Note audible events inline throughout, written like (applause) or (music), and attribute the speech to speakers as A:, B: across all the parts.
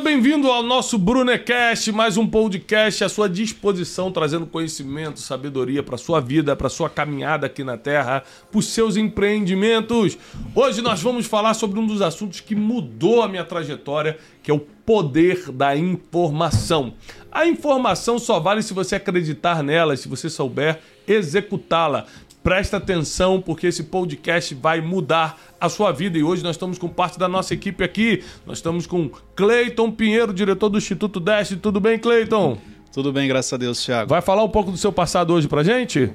A: Seja bem-vindo ao nosso Brunecast, mais um podcast à sua disposição, trazendo conhecimento, sabedoria para sua vida, para sua caminhada aqui na Terra, para os seus empreendimentos. Hoje nós vamos falar sobre um dos assuntos que mudou a minha trajetória, que é o poder da informação. A informação só vale se você acreditar nela, se você souber executá-la. Presta atenção porque esse podcast vai mudar a sua vida e hoje nós estamos com parte da nossa equipe aqui. Nós estamos com Cleiton Pinheiro, diretor do Instituto Deste. Tudo bem, Cleiton?
B: Tudo bem, graças a Deus, Thiago.
A: Vai falar um pouco do seu passado hoje pra gente?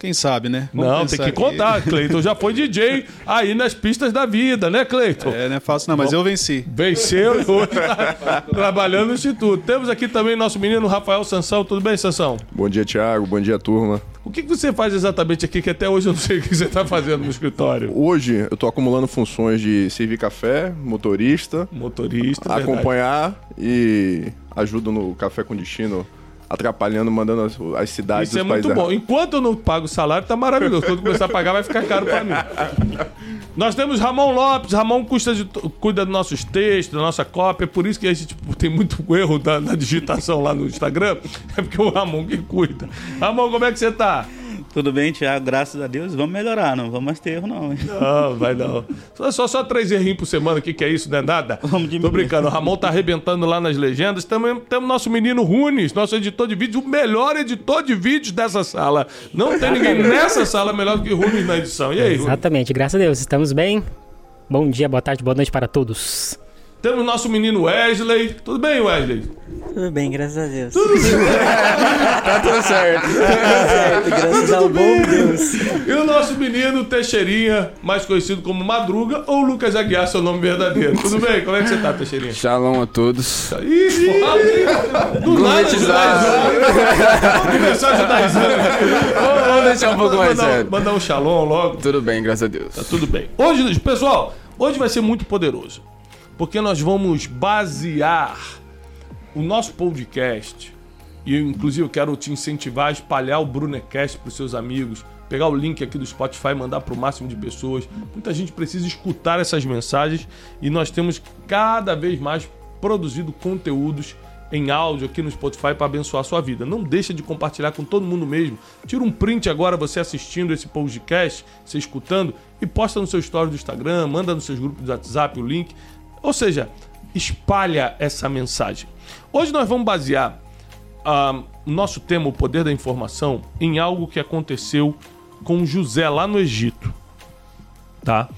B: Quem sabe, né?
A: Vamos não, tem que aqui. contar. (laughs) Cleiton já foi DJ aí nas pistas da vida, né, Cleiton?
B: É, não é fácil não, mas Bom, eu venci.
A: Venceu e hoje tá (laughs) trabalhando no Instituto. Temos aqui também nosso menino Rafael Sansão. Tudo bem, Sansão?
C: Bom dia, Thiago. Bom dia, turma.
A: O que você faz exatamente aqui, que até hoje eu não sei o que você está fazendo no escritório?
C: Hoje eu estou acumulando funções de servir café, motorista.
A: Motorista,
C: Acompanhar verdade. e ajudo no Café com Destino atrapalhando, mandando as, as cidades
A: Isso é muito bom. Enquanto eu não pago o salário, tá maravilhoso. Quando começar a pagar, vai ficar caro para mim. Nós temos Ramon Lopes. Ramon custa de, cuida dos nossos textos, da nossa cópia. Por isso que a gente tipo, tem muito (laughs) erro da, na digitação lá no Instagram. É porque é o Ramon que cuida. Ramon, como é que você tá?
D: Tudo bem, Thiago, graças a Deus. Vamos melhorar, não vamos mais ter erro, não.
A: Não, vai não. Só, só, só três errinhos por semana aqui, que é isso, não é nada? (laughs) Vamos diminuir. Tô brincando, o Ramon tá arrebentando lá nas legendas. Também temos nosso menino Runes, nosso editor de vídeos, o melhor editor de vídeos dessa sala. Não tem ninguém nessa sala melhor do que Runes na edição. E aí,
E: Runes? Exatamente, graças a Deus. Estamos bem. Bom dia, boa tarde, boa noite para todos.
A: Temos nosso menino Wesley. Tudo bem, Wesley?
F: Tudo bem, graças a Deus.
A: Tudo (laughs)
F: tá tudo certo. Tá tudo certo, graças ao bom Deus.
A: E o nosso menino Teixeirinha, mais conhecido como Madruga, ou Lucas Aguiar, seu nome verdadeiro. Tudo bem? Como é que você tá, Teixeirinha?
G: Shalom a todos.
A: Ih, do nada, Vamos começar a ajudar
G: Vamos deixar um pouco mais sério.
A: Mandar um shalom logo.
G: Tudo bem, graças a Deus.
A: Tá tudo bem. Hoje, pessoal, hoje vai ser muito poderoso porque nós vamos basear o nosso podcast. E eu, inclusive, eu quero te incentivar a espalhar o Brunecast para os seus amigos, pegar o link aqui do Spotify e mandar para o máximo de pessoas. Muita gente precisa escutar essas mensagens e nós temos cada vez mais produzido conteúdos em áudio aqui no Spotify para abençoar a sua vida. Não deixa de compartilhar com todo mundo mesmo. Tira um print agora você assistindo esse podcast, você escutando e posta no seu story do Instagram, manda nos seus grupos do WhatsApp o link. Ou seja, espalha essa mensagem. Hoje nós vamos basear uh, nosso tema, o poder da informação, em algo que aconteceu com José lá no Egito. Tá?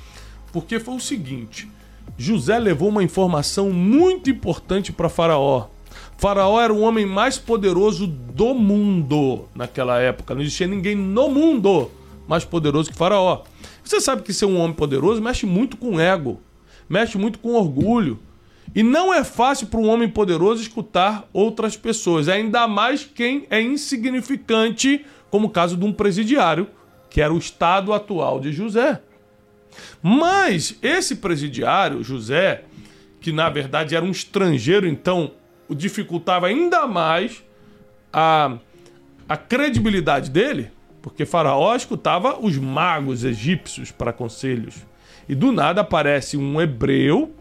A: Porque foi o seguinte: José levou uma informação muito importante para Faraó. Faraó era o homem mais poderoso do mundo naquela época. Não existia ninguém no mundo mais poderoso que Faraó. Você sabe que ser um homem poderoso mexe muito com o ego mexe muito com orgulho. E não é fácil para um homem poderoso escutar outras pessoas, ainda mais quem é insignificante, como o caso de um presidiário, que era o estado atual de José. Mas esse presidiário, José, que na verdade era um estrangeiro, então dificultava ainda mais a, a credibilidade dele, porque Faraó escutava os magos egípcios para conselhos. E do nada aparece um hebreu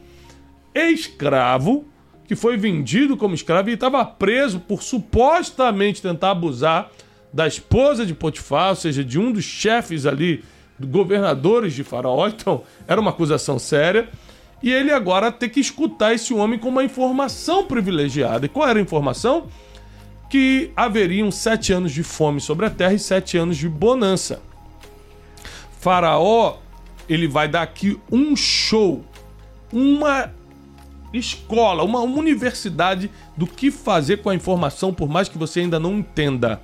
A: escravo que foi vendido como escravo e estava preso por supostamente tentar abusar da esposa de Potifar, ou seja, de um dos chefes ali, governadores de Faraó. (laughs) Então, era uma acusação séria. E ele agora tem que escutar esse homem com uma informação privilegiada. E qual era a informação? Que haveriam sete anos de fome sobre a terra e sete anos de bonança. Faraó ele vai dar aqui um show, uma escola, uma, universidade do que fazer com a informação, por mais que você ainda não entenda.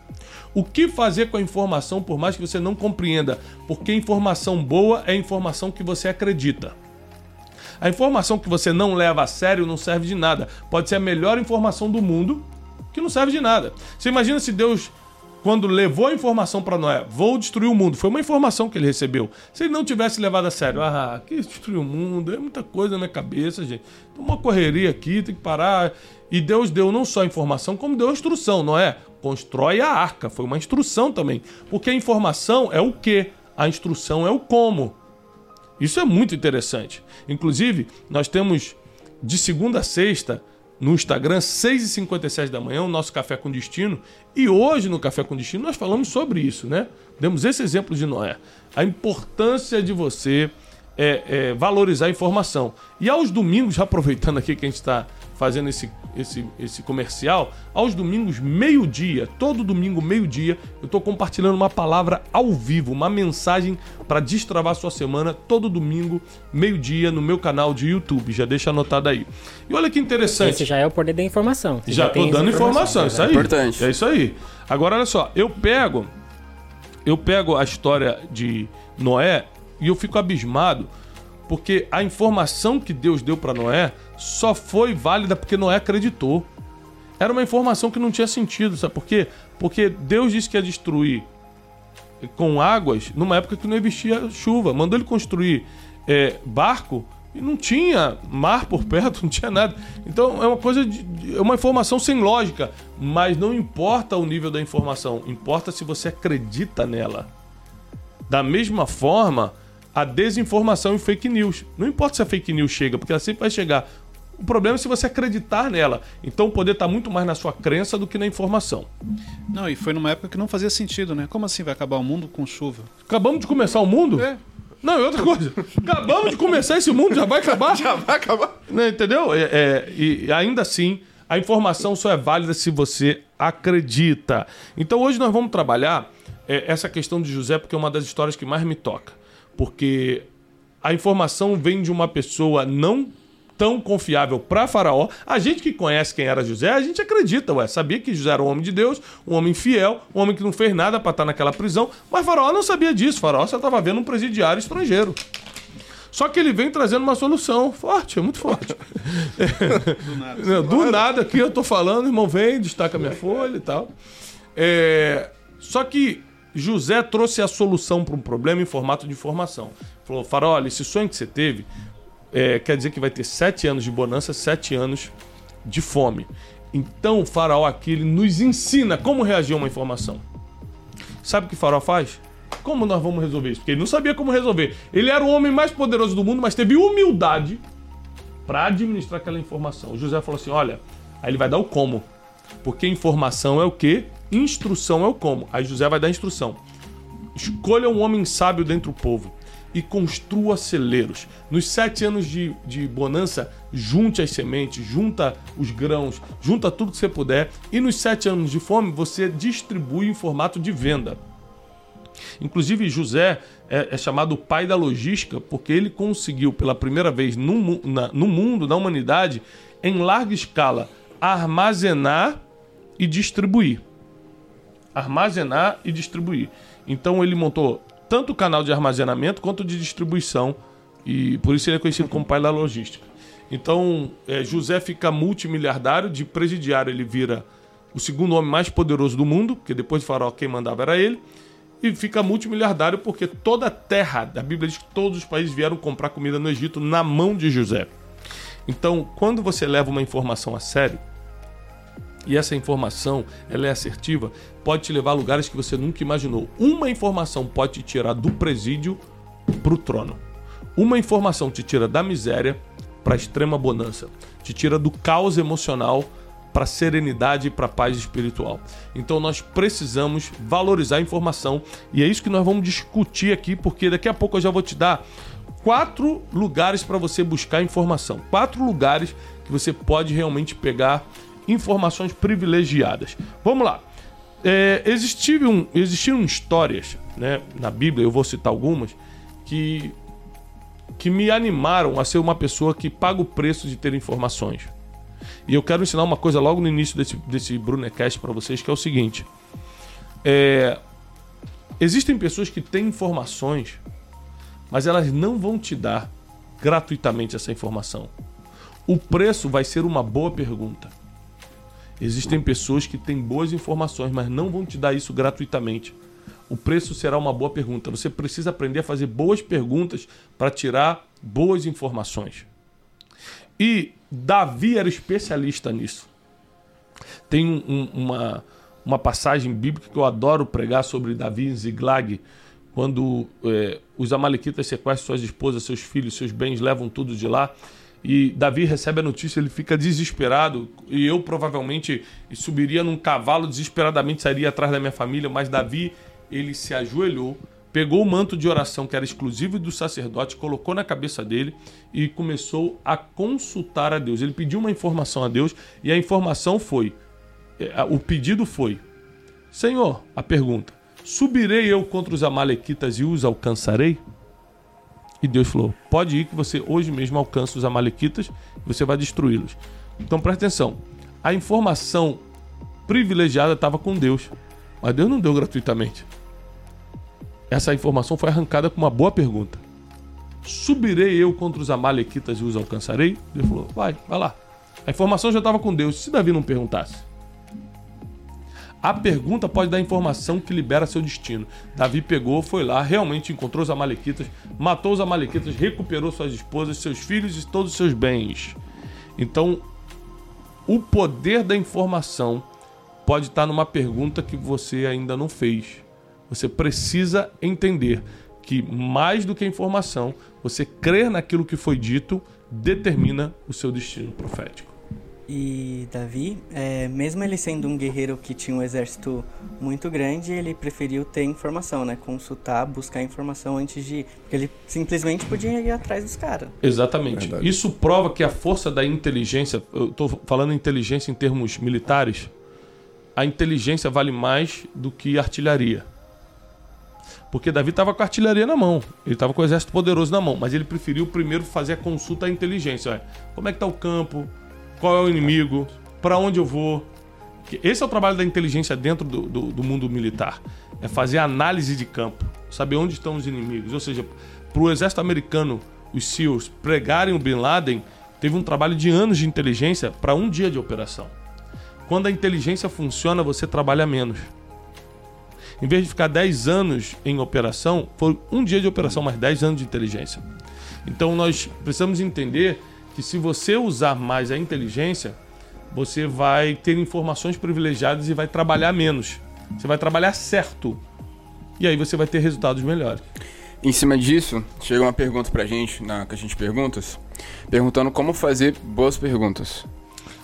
A: O que fazer com a informação, por mais que você não compreenda, porque informação boa é informação que você acredita. A informação que você não leva a sério não serve de nada. Pode ser a melhor informação do mundo, que não serve de nada. Você imagina se Deus quando levou a informação para Noé, vou destruir o mundo, foi uma informação que ele recebeu. Se ele não tivesse levado a sério, ah, que destruir o mundo, é muita coisa na minha cabeça, gente. Tem uma correria aqui, tem que parar. E Deus deu não só a informação, como deu a instrução, não é? Constrói a arca, foi uma instrução também. Porque a informação é o que, a instrução é o como. Isso é muito interessante. Inclusive, nós temos de segunda a sexta no Instagram, 6h57 da manhã, o nosso Café com Destino. E hoje no Café com Destino nós falamos sobre isso, né? Demos esse exemplo de Noé. A importância de você é, é, valorizar a informação. E aos domingos, já (laughs) aproveitando aqui que a gente está fazendo esse, esse, esse comercial, aos domingos, meio-dia, todo domingo, meio-dia, eu estou compartilhando uma palavra ao vivo, uma mensagem para destravar sua semana, todo domingo, meio-dia, no meu canal de YouTube. Já deixa anotado aí. E olha que interessante.
E: Esse já é o poder da informação. Você
A: Já
E: essa
A: dando informação, isso aí.
G: Importante.
A: É isso aí. Agora olha só, eu pego eu pego a história de Noé e eu fico abismado porque a informação que Deus deu para Noé só foi válida porque Noé acreditou. Era uma informação que não tinha sentido, sabe por quê? Porque Deus disse que ia destruir com águas numa época que não existia chuva. Mandou ele construir é, barco e não tinha mar por perto, (laughs) não tinha nada. Então é uma coisa de, é uma informação sem lógica, mas não importa o nível da informação, importa se você acredita nela. Da mesma forma, a desinformação e fake news. Não importa se a fake news chega, porque ela sempre vai chegar. O problema é se você acreditar nela. Então o poder está muito mais na sua crença do que na informação.
B: Não, e foi numa época que não fazia sentido, né? Como assim vai acabar o mundo com chuva?
A: Acabamos de começar o mundo?
B: É.
A: Não, e outra coisa. Acabamos de começar esse mundo, já vai acabar? (laughs)
C: Já vai acabar.
A: Entendeu? É, é, e ainda assim, a informação só é válida se você acredita. Então hoje nós vamos trabalhar é, essa questão de José, porque é uma das histórias que mais me toca. Porque a informação vem de uma pessoa não tão confiável para Faraó. A gente que conhece quem era José, a gente acredita, ué. Sabia que José era um homem de Deus, um homem fiel, um homem que não fez nada para estar naquela prisão. Mas Faraó não sabia disso. Faraó só estava vendo um presidiário estrangeiro. Só que ele vem trazendo uma solução forte, é muito forte. (laughs) Do nada. Do nada aqui eu tô falando, irmão, vem, destaca minha folha e tal. É, Só que José trouxe a solução para um problema em formato de informação. Falou, Farol, olha, esse sonho que você teve é, quer dizer que vai ter sete anos de bonança, sete anos de fome. Então o faraó aqui ele nos ensina como reagir a uma informação. Sabe o que o faraó faz? Como nós vamos resolver isso? Porque ele não sabia como resolver. Ele era o homem mais poderoso do mundo, mas teve humildade para administrar aquela informação. O José falou assim: olha, aí ele vai dar o como. Porque informação é o que? Instrução é o como. Aí José vai dar instrução. Escolha um homem sábio dentro do povo e construa celeiros. Nos sete anos de, de bonança, junte as sementes, junta os grãos, junta tudo que você puder. E nos sete anos de fome, você distribui em formato de venda. Inclusive, José é, é chamado o pai da logística porque ele conseguiu, pela primeira vez no, na- no mundo, na humanidade, em larga escala, armazenar e distribuir. Armazenar e distribuir. Então, ele montou tanto o canal de armazenamento quanto de distribuição, e por isso ele é conhecido como pai da logística. Então, é, José fica multimiliardário, de presidiário ele vira o segundo homem mais poderoso do mundo, porque depois de Faraó quem mandava era ele e fica multimiliardário porque toda a terra, a Bíblia diz que todos os países vieram comprar comida no Egito na mão de José. Então, quando você leva uma informação a sério, e essa informação ela é assertiva, pode te levar a lugares que você nunca imaginou. Uma informação pode te tirar do presídio para o trono. Uma informação te tira da miséria para a extrema bonança, te tira do caos emocional para serenidade e para paz espiritual. Então nós precisamos valorizar a informação e é isso que nós vamos discutir aqui, porque daqui a pouco eu já vou te dar quatro lugares para você buscar informação, quatro lugares que você pode realmente pegar informações privilegiadas. Vamos lá. É, existiram, existiram histórias né, na Bíblia, eu vou citar algumas, que, que me animaram a ser uma pessoa que paga o preço de ter informações. E eu quero ensinar uma coisa logo no início desse, desse Brunecast para vocês, que é o seguinte. É, existem pessoas que têm informações, mas elas não vão te dar gratuitamente essa informação. O preço vai ser uma boa pergunta. Existem pessoas que têm boas informações, mas não vão te dar isso gratuitamente. O preço será uma boa pergunta. Você precisa aprender a fazer boas perguntas para tirar boas informações. E Davi era especialista nisso. Tem um- um- uma, uma passagem bíblica que eu adoro pregar sobre Davi em Ziglag, quando é, os amalequitas sequestram suas esposas, seus filhos, seus bens, levam tudo de lá. E Davi recebe a notícia, ele fica desesperado. E eu provavelmente subiria num cavalo desesperadamente, sairia atrás da minha família. Mas Davi, ele se ajoelhou, pegou o manto de oração que era exclusivo do sacerdote, colocou na cabeça dele e começou a consultar a Deus. Ele pediu uma informação a Deus e a informação foi: é, o pedido foi: Senhor, a pergunta, subirei eu contra os Amalequitas e os alcançarei? E Deus falou: pode ir que você hoje mesmo alcança os Amalequitas e você vai destruí-los. Então presta atenção: a informação privilegiada estava com Deus, mas Deus não deu gratuitamente. Essa informação foi arrancada com uma boa pergunta: subirei eu contra os Amalequitas e os alcançarei? Deus falou: vai, vai lá. A informação já estava com Deus. Se Davi não perguntasse, a pergunta pode dar informação que libera seu destino. Davi pegou, foi lá, realmente encontrou os amalequitas, matou os amalequitas, recuperou suas esposas, seus filhos e todos os seus bens. Então, o poder da informação pode estar numa pergunta que você ainda não fez. Você precisa entender que mais do que informação, você crer naquilo que foi dito determina o seu destino profético.
F: E Davi, é, mesmo ele sendo um guerreiro que tinha um exército muito grande, ele preferiu ter informação, né? Consultar, buscar informação antes de. Porque ele simplesmente podia ir atrás dos caras.
A: Exatamente.
C: Verdade.
A: Isso prova que a força da inteligência, eu estou falando inteligência em termos militares, a inteligência vale mais do que artilharia. Porque Davi estava com a artilharia na mão, ele estava com o exército poderoso na mão, mas ele preferiu primeiro fazer a consulta à inteligência. Olha, como é que está o campo? Qual é o inimigo? Para onde eu vou? Esse é o trabalho da inteligência dentro do, do, do mundo militar. É fazer análise de campo, saber onde estão os inimigos. Ou seja, para o exército americano, os SEALs, pregarem o Bin Laden, teve um trabalho de anos de inteligência para um dia de operação. Quando a inteligência funciona, você trabalha menos. Em vez de ficar 10 anos em operação, foi um dia de operação, mas 10 anos de inteligência. Então nós precisamos entender que se você usar mais a inteligência, você vai ter informações privilegiadas e vai trabalhar menos. Você vai trabalhar certo. E aí você vai ter resultados melhores.
G: Em cima disso, chega uma pergunta pra gente, na Caixinha de Perguntas, perguntando como fazer boas perguntas.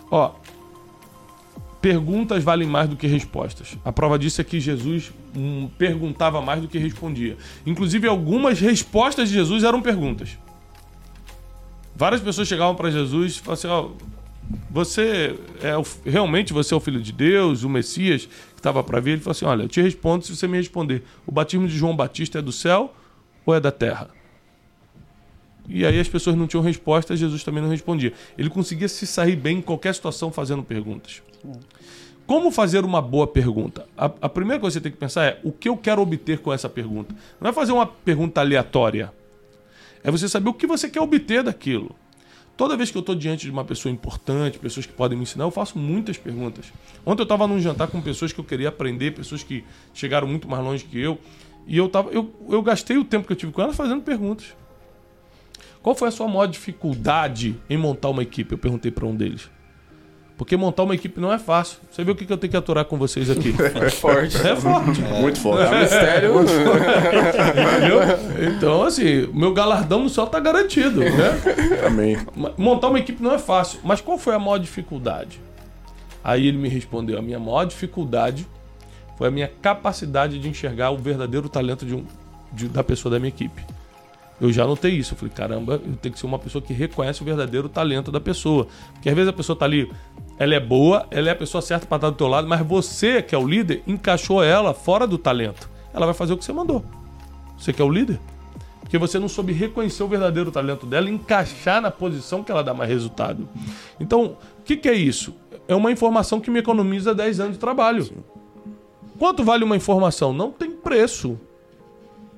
A: Ó, perguntas valem mais do que respostas. A prova disso é que Jesus hum, perguntava mais do que respondia. Inclusive, algumas respostas de Jesus eram perguntas. Várias pessoas chegavam para Jesus e falavam assim: ó, você é o- realmente você é o filho de Deus, o Messias que estava para vir? Ele falou assim: olha, eu te respondo se você me responder. O batismo de João Batista é do céu ou é da terra? E aí as pessoas não tinham resposta, Jesus também não respondia. Ele conseguia se sair bem em qualquer situação fazendo perguntas. Como fazer uma boa pergunta? A, a primeira coisa que você tem que pensar é o que eu quero obter com essa pergunta. Não é fazer uma pergunta aleatória. É você saber o que você quer obter daquilo. Toda vez que eu estou diante de uma pessoa importante, pessoas que podem me ensinar, eu faço muitas perguntas. Ontem eu estava num jantar com pessoas que eu queria aprender, pessoas que chegaram muito mais longe que eu, e eu, tava, eu, eu gastei o tempo que eu tive com elas fazendo perguntas. Qual foi a sua maior dificuldade em montar uma equipe? Eu perguntei para um deles. Porque montar uma equipe não é fácil. Você vê o que que eu tenho que aturar com vocês aqui? (laughs)
G: Forte.
A: É forte.
C: Muito forte.
G: É um mistério. (laughs)
A: Entendeu? Então, assim, o meu galardão no céu tá garantido, né?
C: Amém.
A: Montar uma equipe não é fácil. Mas qual foi a maior dificuldade? Aí ele me respondeu: a minha maior dificuldade foi a minha capacidade de enxergar o verdadeiro talento de um, de- da pessoa da minha equipe. Eu já notei isso. Eu falei, caramba, eu tenho que ser uma pessoa que reconhece o verdadeiro talento da pessoa. Porque às vezes a pessoa tá ali, ela é boa, ela é a pessoa certa para estar do teu lado, mas você, que é o líder, encaixou ela fora do talento. Ela vai fazer o que você mandou. Você que é o líder. Porque você não soube reconhecer o verdadeiro talento dela e encaixar na posição que ela dá mais resultado. Então, o que, que é isso? É uma informação que me economiza 10 anos de trabalho. Quanto vale uma informação? Não tem preço.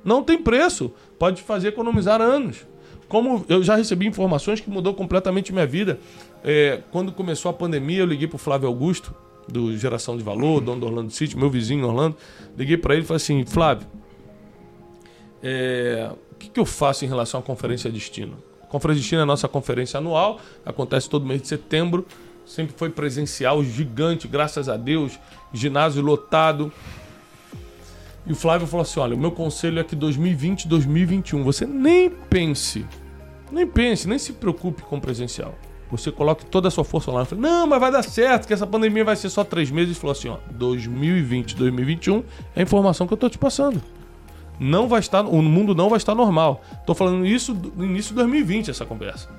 A: Não tem preço. Pode fazer economizar anos. Como eu já recebi informações que mudou completamente minha vida. É, quando começou a pandemia, eu liguei pro Flávio Augusto, do Geração de Valor, dono do Orlando City, meu vizinho em Orlando. Liguei para ele e falei assim: Flávio, é, o que, que eu faço em relação à Conferência Destino? A Conferência Destino é a nossa conferência anual, acontece todo mês de setembro, sempre foi presencial, gigante, graças a Deus, ginásio lotado. E o Flávio falou assim: olha, o meu conselho é que 2020 2021 você nem pense Nem pense, nem se preocupe com o presencial. Você coloque toda a sua força lá. Fala, Não, mas vai dar certo, que essa pandemia vai ser só três meses. E falou assim: ó, 2020, 2021 é a informação que eu tô te passando. Não vai estar, o mundo não vai estar normal. Tô falando isso no início de 2020, essa conversa.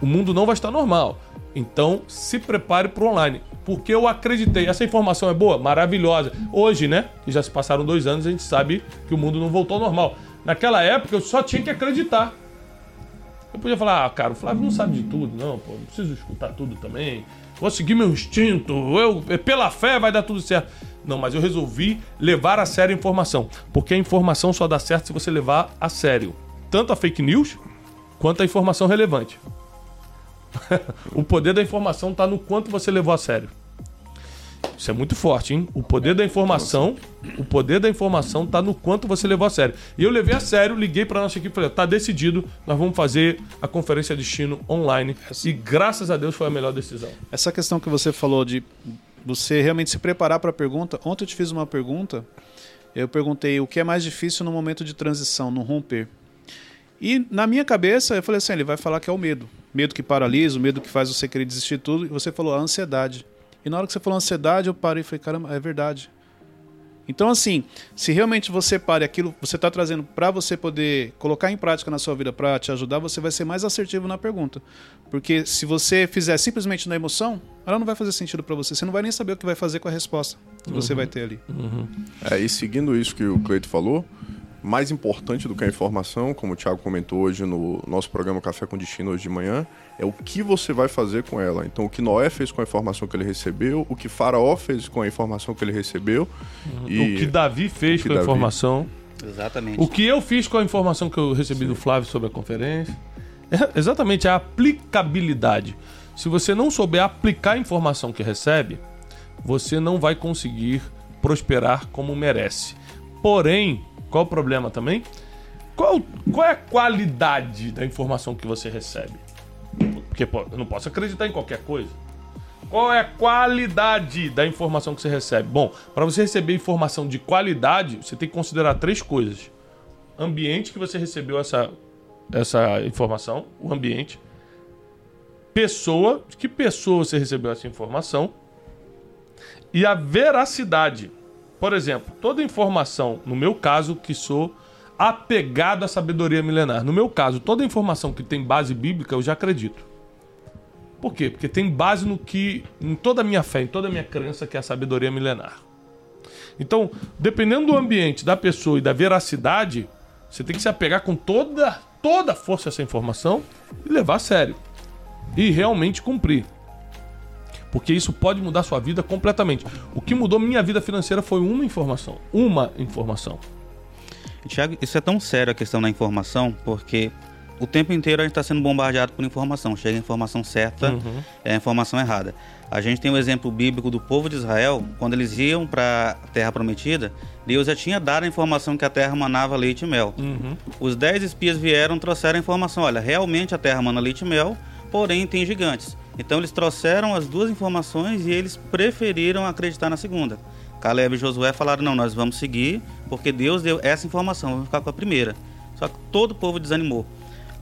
A: O mundo não vai estar normal. Então, se prepare para o online. Porque eu acreditei. Essa informação é boa? Maravilhosa. Hoje, né? Que já se passaram dois anos, a gente sabe que o mundo não voltou ao normal. Naquela época, eu só tinha que acreditar. Eu podia falar, ah, cara, o Flávio não sabe de tudo, não, pô, não preciso escutar tudo também. Vou seguir meu instinto, eu, pela fé vai dar tudo certo. Não, mas eu resolvi levar a sério a informação. Porque a informação só dá certo se você levar a sério tanto a fake news quanto a informação relevante. (laughs) o poder da informação está no quanto você levou a sério. Isso é muito forte, hein? O poder da informação, o poder da informação tá no quanto você levou a sério. E eu levei a sério, liguei para nossa equipe e falei: "Tá decidido, nós vamos fazer a conferência de destino online". E graças a Deus foi a melhor decisão.
B: Essa questão que você falou de você realmente se preparar para a pergunta. Ontem eu te fiz uma pergunta. Eu perguntei o que é mais difícil no momento de transição, no romper. E na minha cabeça eu falei assim, ele vai falar que é o medo. Medo que paralisa, o medo que faz você querer desistir de tudo. E você falou a ansiedade. E na hora que você falou ansiedade, eu parei e falei, caramba, é verdade. Então, assim, se realmente você pare aquilo, você está trazendo para você poder colocar em prática na sua vida para te ajudar, você vai ser mais assertivo na pergunta. Porque se você fizer simplesmente na emoção, ela não vai fazer sentido para você. Você não vai nem saber o que vai fazer com a resposta que você vai ter ali.
C: É, e seguindo isso que o Cleito falou, mais importante do que a informação, como o Thiago comentou hoje no nosso programa Café com Destino hoje de manhã, é o que você vai fazer com ela. Então, o que Noé fez com a informação que ele recebeu, o que Faraó fez com a informação que ele recebeu, e
A: O que Davi fez
C: que
A: com a
C: Davi-
A: informação.
D: Exatamente.
A: O que eu fiz com a informação que eu recebi do Flávio sobre a conferência. É exatamente a aplicabilidade. Se você não souber aplicar a informação que recebe, você não vai conseguir prosperar como merece. Porém, qual o problema também? Qual, qual é a qualidade da informação que você recebe? Porque pô, eu não posso acreditar em qualquer coisa. Qual é a qualidade da informação que você recebe? Bom, para você receber informação de qualidade, você tem que considerar três coisas: ambiente que você recebeu essa, essa informação, o ambiente, pessoa, de que pessoa você recebeu essa informação e a veracidade. Por exemplo, toda informação, no meu caso, que sou apegado à sabedoria milenar, no meu caso, toda informação que tem base bíblica, eu já acredito. Por quê? Porque tem base no que, em toda a minha fé, em toda a minha crença, que é a sabedoria milenar. Então, dependendo do ambiente, da pessoa e da veracidade, você tem que se apegar com toda, toda a força a essa informação e levar a sério. E realmente cumprir. Porque isso pode mudar sua vida completamente. O que mudou minha vida financeira foi uma informação. Uma informação.
D: Tiago, isso é tão sério a questão da informação, porque o tempo inteiro a gente está sendo bombardeado por informação. Chega a informação certa, é a informação errada. A gente tem o exemplo bíblico do povo de Israel, quando eles iam para a Terra Prometida, Deus já tinha dado a informação que a terra manava leite e mel. Os dez espias vieram trouxeram a informação: olha, realmente a terra mana leite e mel, porém tem gigantes. Então eles trouxeram as duas informações e eles preferiram acreditar na segunda. Caleb e Josué falaram: não, nós vamos seguir, porque Deus deu essa informação, vamos ficar com a primeira. Só que todo o povo desanimou.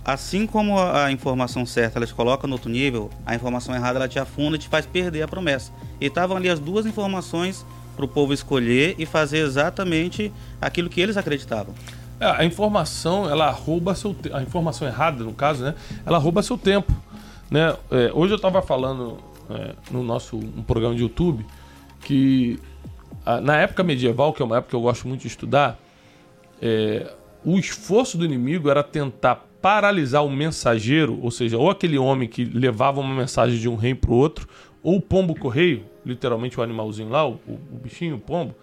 D: Assim como a a informação certa ela te coloca no outro nível, a informação errada ela te afunda e te faz perder a promessa. E estavam ali as duas informações para o povo escolher e fazer exatamente aquilo que eles acreditavam.
A: É, a informação, ela rouba seu tempo. A informação errada, no caso, né? Ela rouba seu tempo. Né? É, hoje eu estava falando é, no nosso um programa de YouTube que ah, na época medieval, que é uma época que eu gosto muito de estudar, é, o esforço do inimigo era tentar paralisar o mensageiro, ou seja, ou aquele homem que levava uma mensagem de um reino para o outro, ou o pombo correio, literalmente o animalzinho lá, o, o bichinho, o pombo,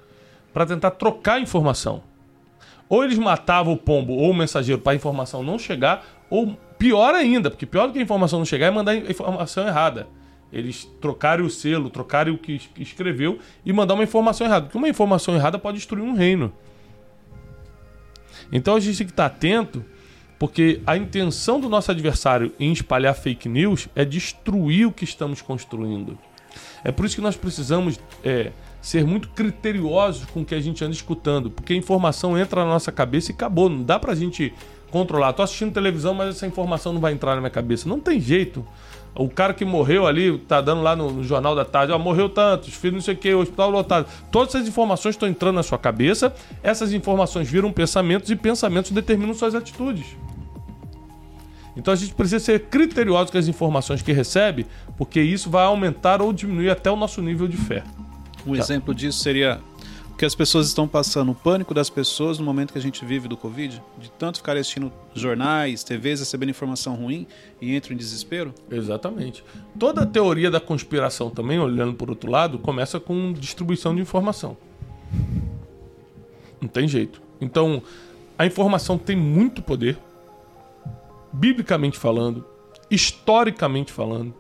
A: para tentar trocar informação. Ou eles matavam o pombo ou o mensageiro para a informação não chegar, ou pior ainda, porque pior do que a informação não chegar é mandar a informação errada. Eles trocarem o selo, trocarem o que escreveu e mandar uma informação errada. Porque uma informação errada pode destruir um reino. Então a gente tem que estar atento, porque a intenção do nosso adversário em espalhar fake news é destruir o que estamos construindo. É por isso que nós precisamos é, ser muito criteriosos com o que a gente anda escutando, porque a informação entra na nossa cabeça e acabou. Não dá pra gente controlar. Tô assistindo televisão, mas essa informação não vai entrar na minha cabeça. Não tem jeito. O cara que morreu ali, tá dando lá no, no jornal da tarde, ó, morreu tantos, filho não sei o que, hospital lotado. Todas essas informações estão entrando na sua cabeça, essas informações viram pensamentos e pensamentos determinam suas atitudes. Então a gente precisa ser criterioso com as informações que recebe, porque isso vai aumentar ou diminuir até o nosso nível de fé.
B: Um exemplo disso seria que as pessoas estão passando, o pânico das pessoas no momento que a gente vive do Covid, de tanto ficar assistindo jornais, TVs, recebendo informação ruim e entram em desespero?
A: Exatamente. Toda a teoria da conspiração também, olhando por outro lado, começa com distribuição de informação. Não tem jeito. Então, a informação tem muito poder, biblicamente falando, historicamente falando,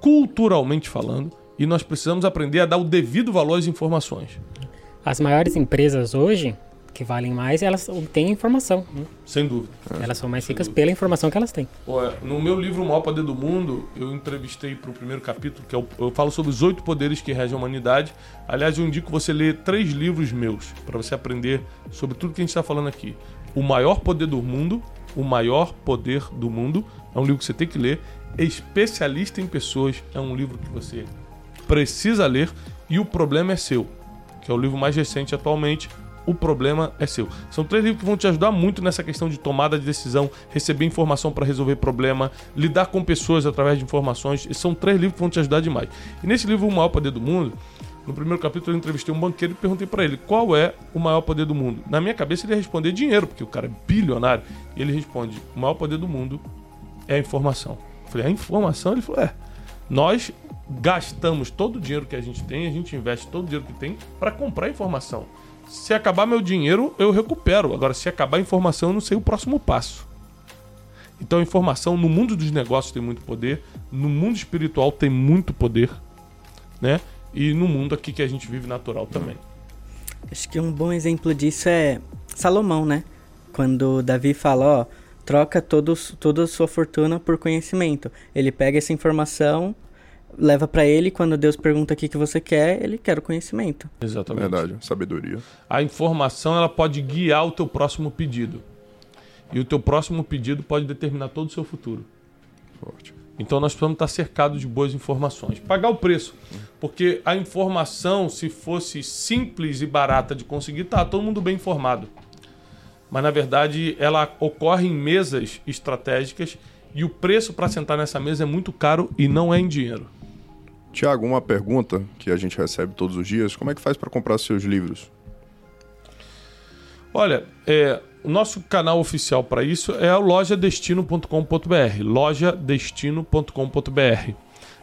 A: culturalmente falando, e nós precisamos aprender a dar o devido valor às informações.
E: As maiores empresas hoje, que valem mais, elas obtêm informação. né?
A: Sem dúvida.
E: Elas são mais
A: Sem
E: ricas
A: dúvida.
E: pela informação que elas têm.
A: Olha, no meu livro O Maior Poder do Mundo, eu entrevistei para o primeiro capítulo, que é o- eu falo sobre os oito poderes que regem a humanidade. Aliás, eu indico você ler três livros meus, para você aprender sobre tudo que a gente está falando aqui. O Maior Poder do Mundo, O Maior Poder do Mundo, é um livro que você tem que ler. Especialista em Pessoas, é um livro que você precisa ler. E O Problema é Seu, que é o livro mais recente atualmente. O problema é seu. São três livros que vão te ajudar muito nessa questão de tomada de decisão, receber informação para resolver problema, lidar com pessoas através de informações. E são três livros que vão te ajudar demais. E nesse livro, O Maior Poder do Mundo, no primeiro capítulo eu entrevistei um banqueiro e perguntei para ele qual é o maior poder do mundo. Na minha cabeça ele ia responder dinheiro, porque o cara é bilionário. E ele responde: o maior poder do mundo é a informação. Eu falei: a informação? Ele falou: é. Nós gastamos todo o dinheiro que a gente tem, a gente investe todo o dinheiro que tem para comprar informação. Se acabar meu dinheiro, eu recupero. Agora, se acabar a informação, eu não sei o próximo passo. Então, a informação no mundo dos negócios tem muito poder, no mundo espiritual tem muito poder, né? E no mundo aqui que a gente vive natural também.
F: Acho que um bom exemplo disso é Salomão, né? Quando Davi fala, ó, troca todos, toda a sua fortuna por conhecimento. Ele pega essa informação, leva pra ele, quando Deus pergunta o que, que você quer, ele quer o conhecimento.
A: Exatamente.
C: Verdade, sabedoria.
A: A informação ela pode guiar o teu próximo pedido. E o teu próximo pedido pode determinar todo o seu futuro.
C: Forte.
A: Então nós precisamos estar cercados de boas informações. Pagar o preço. Porque a informação, se fosse simples e barata de conseguir, tá todo mundo bem informado. Mas na verdade ela ocorre em mesas estratégicas e o preço para sentar nessa mesa é muito caro e não é em dinheiro.
C: Tiago, uma pergunta que a gente recebe todos os dias: como é que faz para comprar seus livros?
A: Olha, é, o nosso canal oficial para isso é o lojadestino.com.br, lojadestino.com.br,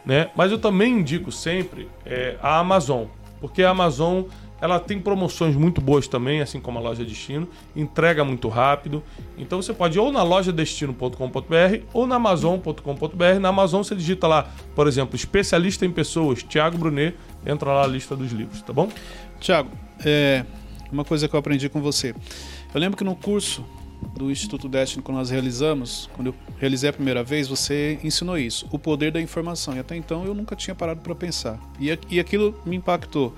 A: né? Mas eu também indico sempre é, a Amazon, porque a Amazon ela tem promoções muito boas também, assim como a loja Destino, entrega muito rápido. Então você pode ir ou na lojadestino.com.br ou na amazon.com.br. Na Amazon você digita lá, por exemplo, especialista em pessoas, Thiago Brunet, entra lá a lista dos livros, tá bom?
B: Tiago, é, uma coisa que eu aprendi com você. Eu lembro que no curso do Instituto Destiny que nós realizamos, quando eu realizei a primeira vez, você ensinou isso, o poder da informação. E até então eu nunca tinha parado para pensar. E, e aquilo me impactou.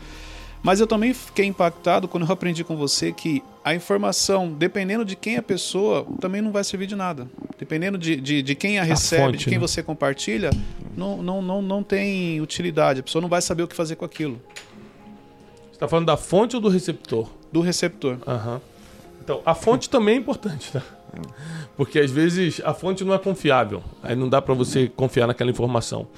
B: Mas eu também fiquei impactado quando eu aprendi com você que a informação, dependendo de quem é a pessoa, também não vai servir de nada. Dependendo de, de, de quem a recebe,
A: fonte,
B: de quem
A: né?
B: você compartilha, não, não, não, não tem utilidade. A pessoa não vai saber o que fazer com aquilo.
A: Você está falando da fonte ou do receptor?
B: Do receptor.
A: Aham. Então, a fonte também é importante, tá? Porque às vezes a fonte não é confiável. Aí não dá para você confiar naquela informação.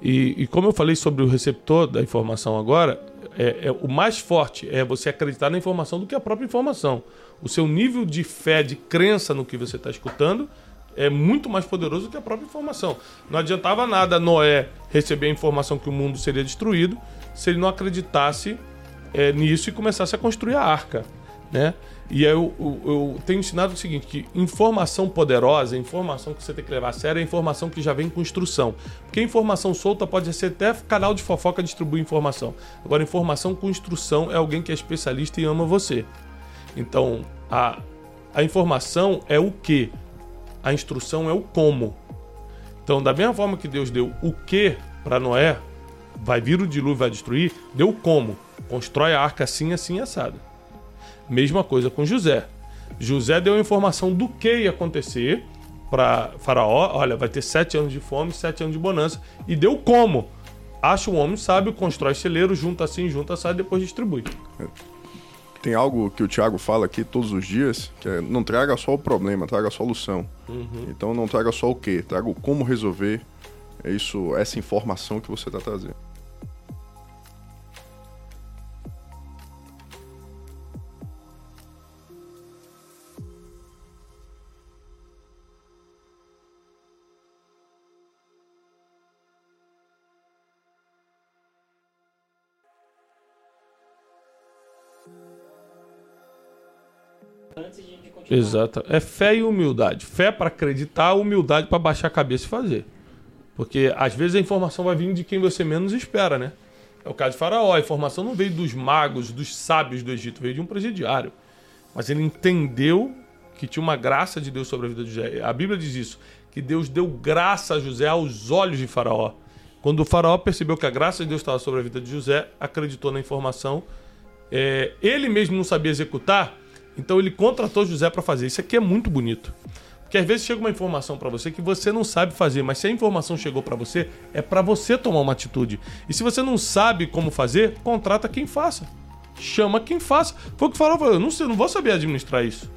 A: E, e como eu falei sobre o receptor da informação agora, é, é- o mais forte é você acreditar na informação do que a própria informação. O seu nível de fé, de crença no que você está escutando é muito mais poderoso do que a própria informação. Não adiantava nada Noé receber a informação que o mundo seria destruído se ele não acreditasse é, nisso e começasse a construir a arca, né? E eu, eu- eu tenho ensinado o seguinte, que informação poderosa, informação que você tem que levar a sério, é informação que já vem com instrução. Porque informação solta pode ser até canal de fofoca distribuir informação. Agora, informação com instrução é alguém que é especialista e ama você. Então, a, a informação é o que, a instrução é o como. Então, da mesma forma que Deus deu o que para Noé, vai vir o dilúvio, vai destruir, deu como. constrói a arca assim, assim, assado. Mesma coisa com José. José deu a informação do que ia acontecer para Faraó. Olha, vai ter sete anos de fome, sete anos de bonança. E deu como? Acha um homem sábio, constrói celeiro, junta assim, junta assim, depois distribui.
C: Tem algo que o Thiago fala aqui todos os dias, que é não traga só o problema, traga a solução. Então não traga só o que, traga o como resolver. É isso, essa informação que você está trazendo.
A: Exato. É fé e humildade. Fé para acreditar, humildade para baixar a cabeça e fazer. Porque às vezes a informação vai vir de quem você menos espera, né? É o caso de Faraó. A informação não veio dos magos, dos sábios do Egito, veio de um presidiário. Mas ele entendeu que tinha uma graça de Deus sobre a vida de José. A Bíblia diz isso, que Deus deu graça a José aos olhos de Faraó. Quando o Faraó percebeu que a graça de Deus estava sobre a vida de José, acreditou na informação. É, ele mesmo não sabia executar, então ele contratou José para fazer. Isso aqui é muito bonito. Porque às vezes chega uma informação para você que você não sabe fazer, mas se a informação chegou para você, é para você tomar uma atitude. E se você não sabe como fazer, contrata quem faça. Chama quem faça. Foi o que falou, eu não, sei, não vou saber administrar isso.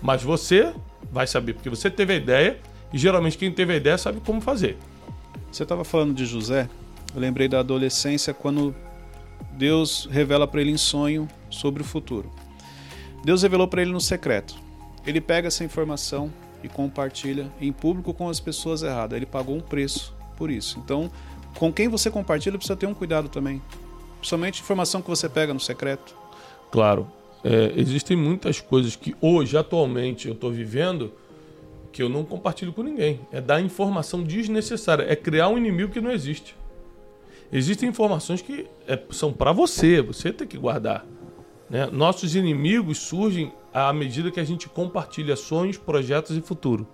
A: Mas você vai saber, porque você teve a ideia, e geralmente quem teve a ideia sabe como fazer.
B: Você estava falando de José, eu lembrei da adolescência quando Deus revela para ele em sonho sobre o futuro. Deus revelou para ele no secreto. Ele pega essa informação e compartilha em público com as pessoas erradas. Ele pagou um preço por isso. Então, com quem você compartilha precisa ter um cuidado também. Principalmente informação que você pega no secreto.
A: Claro, é, existem muitas coisas que hoje, atualmente, eu estou vivendo que eu não compartilho com ninguém. É dar informação desnecessária, é criar um inimigo que não existe. Existem informações que é, são para você, você tem que guardar. Né? Nossos inimigos surgem à medida que a gente compartilha sonhos, projetos e futuro.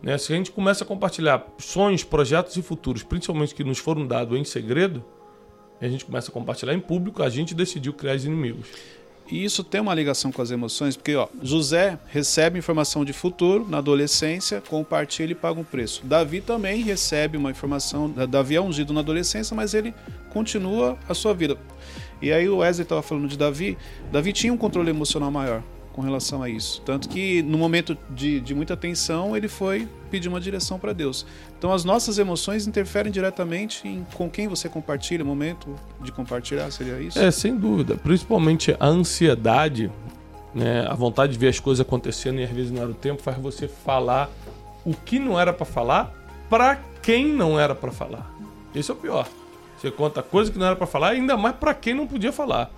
A: Né? Se a gente começa a compartilhar sonhos, projetos e futuros, principalmente que nos foram dados em segredo, a gente começa a compartilhar em público, a gente decidiu criar os inimigos.
B: E isso tem uma ligação com as emoções, porque ó, José recebe informação de futuro na adolescência, compartilha e paga um preço. Davi também recebe uma informação. Davi é ungido na adolescência, mas ele continua a sua vida. E aí o Wesley estava falando de Davi. Davi tinha um controle emocional maior com relação a isso. Tanto que no momento de, de muita tensão, ele foi pedir uma direção para Deus. Então as nossas emoções interferem diretamente em com quem você compartilha, o momento de compartilhar, seria isso?
A: É, sem dúvida. Principalmente a ansiedade, né? a vontade de ver as coisas acontecendo e às vezes não era o tempo, faz você falar o que não era para falar para quem não era para falar. Esse é o pior. Você conta coisa que não era para falar, ainda mais para quem não podia falar.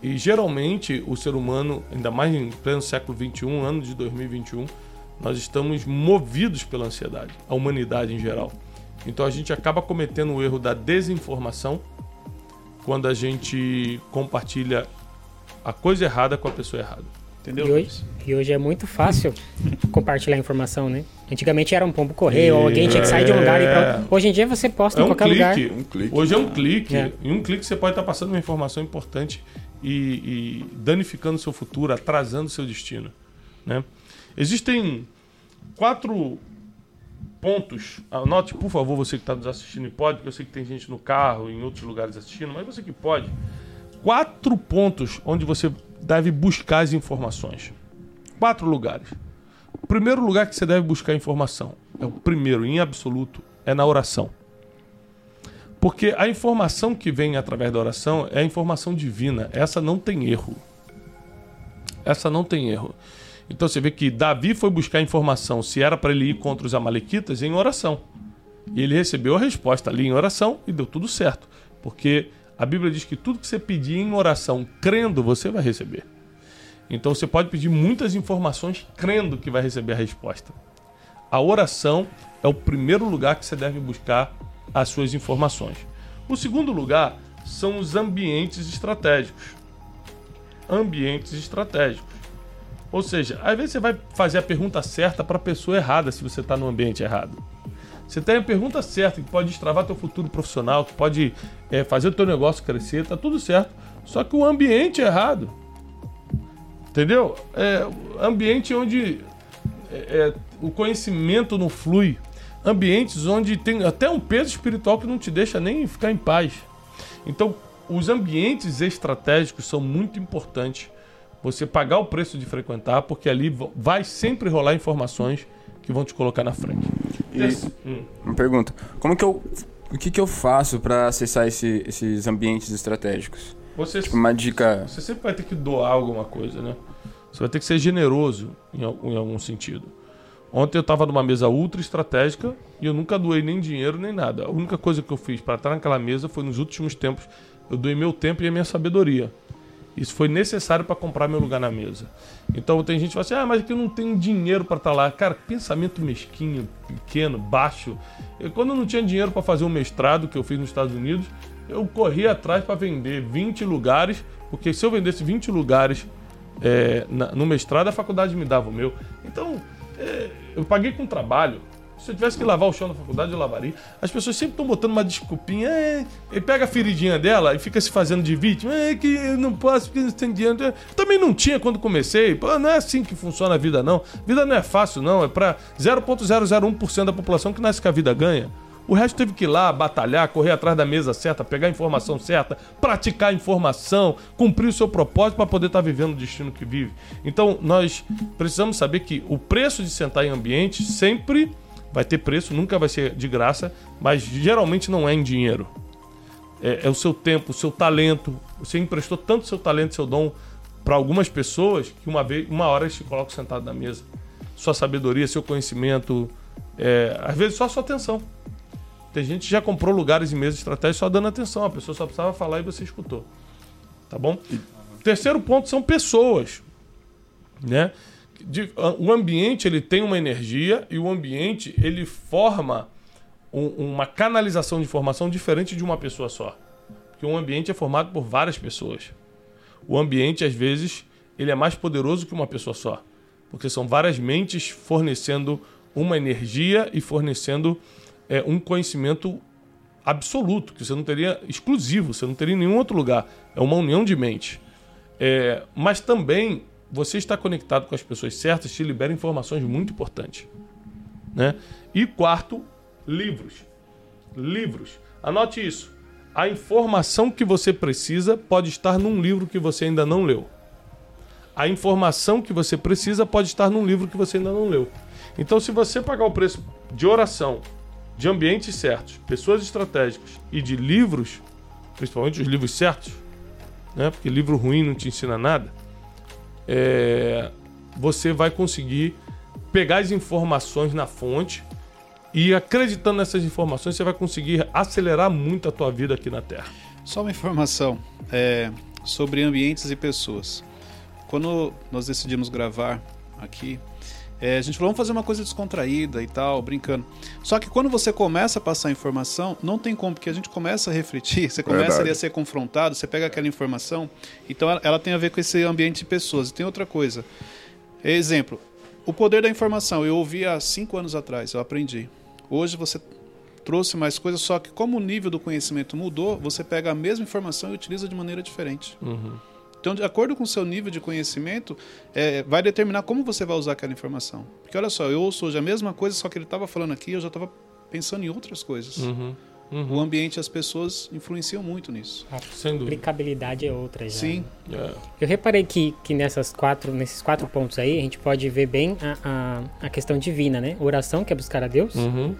A: E geralmente o ser humano, ainda mais em pleno século XXI, ano de 2021, nós estamos movidos pela ansiedade, a humanidade em geral. Então a gente acaba cometendo o erro da desinformação quando a gente compartilha a coisa errada com a pessoa errada.
B: Entendeu?
E: E hoje, e hoje é muito fácil (laughs) compartilhar informação, né? Antigamente era um pombo correio, ou alguém tinha que sair de um lugar e ir pra. Hoje em dia você posta
A: É
E: em
A: um
E: qualquer lugar.
A: clique.
C: Um clique.
A: Hoje é um clique.
E: É.
A: Em um clique você pode estar passando uma informação importante e, e danificando seu futuro, atrasando seu destino. Né? Existem quatro pontos. Anote, por favor, você que está nos assistindo e pode, porque eu sei que tem gente no carro, em outros lugares assistindo, mas você que pode. Quatro pontos onde você deve buscar as informações. Quatro lugares. O primeiro lugar que você deve buscar informação, é o primeiro, em absoluto, é na oração. Porque a informação que vem através da oração é a informação divina. Essa não tem erro. Essa não tem erro. Então você vê que Davi foi buscar informação se era para ele ir contra os amalequitas em oração. E ele recebeu a resposta ali em oração e deu tudo certo. Porque a Bíblia diz que tudo que você pedir em oração, crendo, você vai receber. Então você pode pedir muitas informações crendo que vai receber a resposta. A oração é o primeiro lugar que você deve buscar as suas informações. O segundo lugar são os ambientes estratégicos. Ambientes estratégicos. Ou seja, às vezes você vai fazer a pergunta certa para a pessoa errada se você está no ambiente errado. Você tem a pergunta certa, que pode destravar teu futuro profissional, que pode é, fazer o teu negócio crescer, tá tudo certo. Só que o ambiente é errado. Entendeu? É ambiente onde é, é, o conhecimento não flui. Ambientes onde tem até um peso espiritual que não te deixa nem ficar em paz. Então, os ambientes estratégicos são muito importantes. Você pagar o preço de frequentar, porque ali vai sempre rolar informações que vão te colocar na frente.
G: E, hum. Uma pergunta: como que eu, o que, que eu faço para acessar esse, esses ambientes estratégicos?
A: Você,
G: tipo, uma dica.
A: Você sempre vai ter que doar alguma coisa, né? Você vai ter que ser generoso em, em algum sentido. Ontem eu estava numa mesa ultra estratégica e eu nunca doei nem dinheiro nem nada. A única coisa que eu fiz para estar naquela mesa foi nos últimos tempos eu doei meu tempo e a minha sabedoria. Isso foi necessário para comprar meu lugar na mesa. Então tem gente que fala assim: ah, mas aqui eu não tenho dinheiro para estar tá lá. Cara, pensamento mesquinho, pequeno, baixo. Eu, quando eu não tinha dinheiro para fazer um mestrado que eu fiz nos Estados Unidos, eu corri atrás para vender 20 lugares, porque se eu vendesse 20 lugares é, na, no mestrado, a faculdade me dava o meu. Então, é, eu paguei com trabalho. Se eu tivesse que lavar o chão na faculdade, eu lavaria. As pessoas sempre estão botando uma desculpinha. É, e pega a feridinha dela e fica se fazendo de vítima. É que eu não posso porque não tem dinheiro. Também não tinha quando comecei. Pô, não é assim que funciona a vida, não. Vida não é fácil, não. É para 0,001% da população que nasce com a vida ganha. O resto teve que ir lá, batalhar, correr atrás da mesa certa, pegar a informação certa, praticar a informação, cumprir o seu propósito para poder estar tá vivendo o destino que vive. Então, nós precisamos saber que o preço de sentar em ambiente sempre vai ter preço, nunca vai ser de graça, mas geralmente não é em dinheiro. É, é o seu tempo, o seu talento. Você emprestou tanto seu talento, seu dom para algumas pessoas que uma vez, uma hora eles te colocam sentado na mesa. Sua sabedoria, seu conhecimento, é, às vezes só a sua atenção. Tem gente que já comprou lugares e mesas estratégicas só dando atenção. A pessoa só precisava falar e você escutou. Tá bom? Terceiro ponto são pessoas. Né? O ambiente ele tem uma energia e o ambiente ele forma um, uma canalização de informação diferente de uma pessoa só. Porque um ambiente é formado por várias pessoas. O ambiente, às vezes, ele é mais poderoso que uma pessoa só. Porque são várias mentes fornecendo uma energia e fornecendo é, um conhecimento absoluto, que você não teria exclusivo, você não teria em nenhum outro lugar. É uma união de mente. É, mas também você está conectado com as pessoas certas te libera informações muito importantes. Né? E quarto, livros. Livros. Anote isso. A informação que você precisa pode estar num livro que você ainda não leu. A informação que você precisa pode estar num livro que você ainda não leu. Então, se você pagar o preço de oração, de ambientes certos, pessoas estratégicas e de livros, principalmente os livros certos, né? porque livro ruim não te ensina nada, é... você vai conseguir pegar as informações na fonte e acreditando nessas informações, você vai conseguir acelerar muito a tua vida aqui na Terra.
B: Só uma informação é, sobre ambientes e pessoas. Quando nós decidimos gravar aqui, é, a gente falou, vamos fazer uma coisa descontraída e tal, brincando. Só que quando você começa a passar informação, não tem como, porque a gente começa a refletir, (laughs) você começa ali a ser confrontado, você pega aquela informação. Então ela, ela tem a ver com esse ambiente de pessoas. E tem outra coisa. Exemplo, o poder da informação. Eu ouvi há cinco anos atrás, eu aprendi. Hoje você trouxe mais coisas, só que como o nível do conhecimento mudou, você pega a mesma informação e utiliza de maneira diferente.
A: Uhum.
B: Então, de acordo com o seu nível de conhecimento, é, vai determinar como você vai usar aquela informação. Porque olha só, eu ouço hoje a mesma coisa, só que ele estava falando aqui, eu já estava pensando em outras coisas.
A: Uhum. Uhum.
B: O ambiente, as pessoas influenciam muito nisso.
E: A aplicabilidade é outra já.
B: Sim.
A: É.
E: Eu reparei que, que nessas quatro, nesses quatro pontos aí, a gente pode ver bem a, a, a questão divina, né? Oração, que é buscar a Deus.
A: Uhum.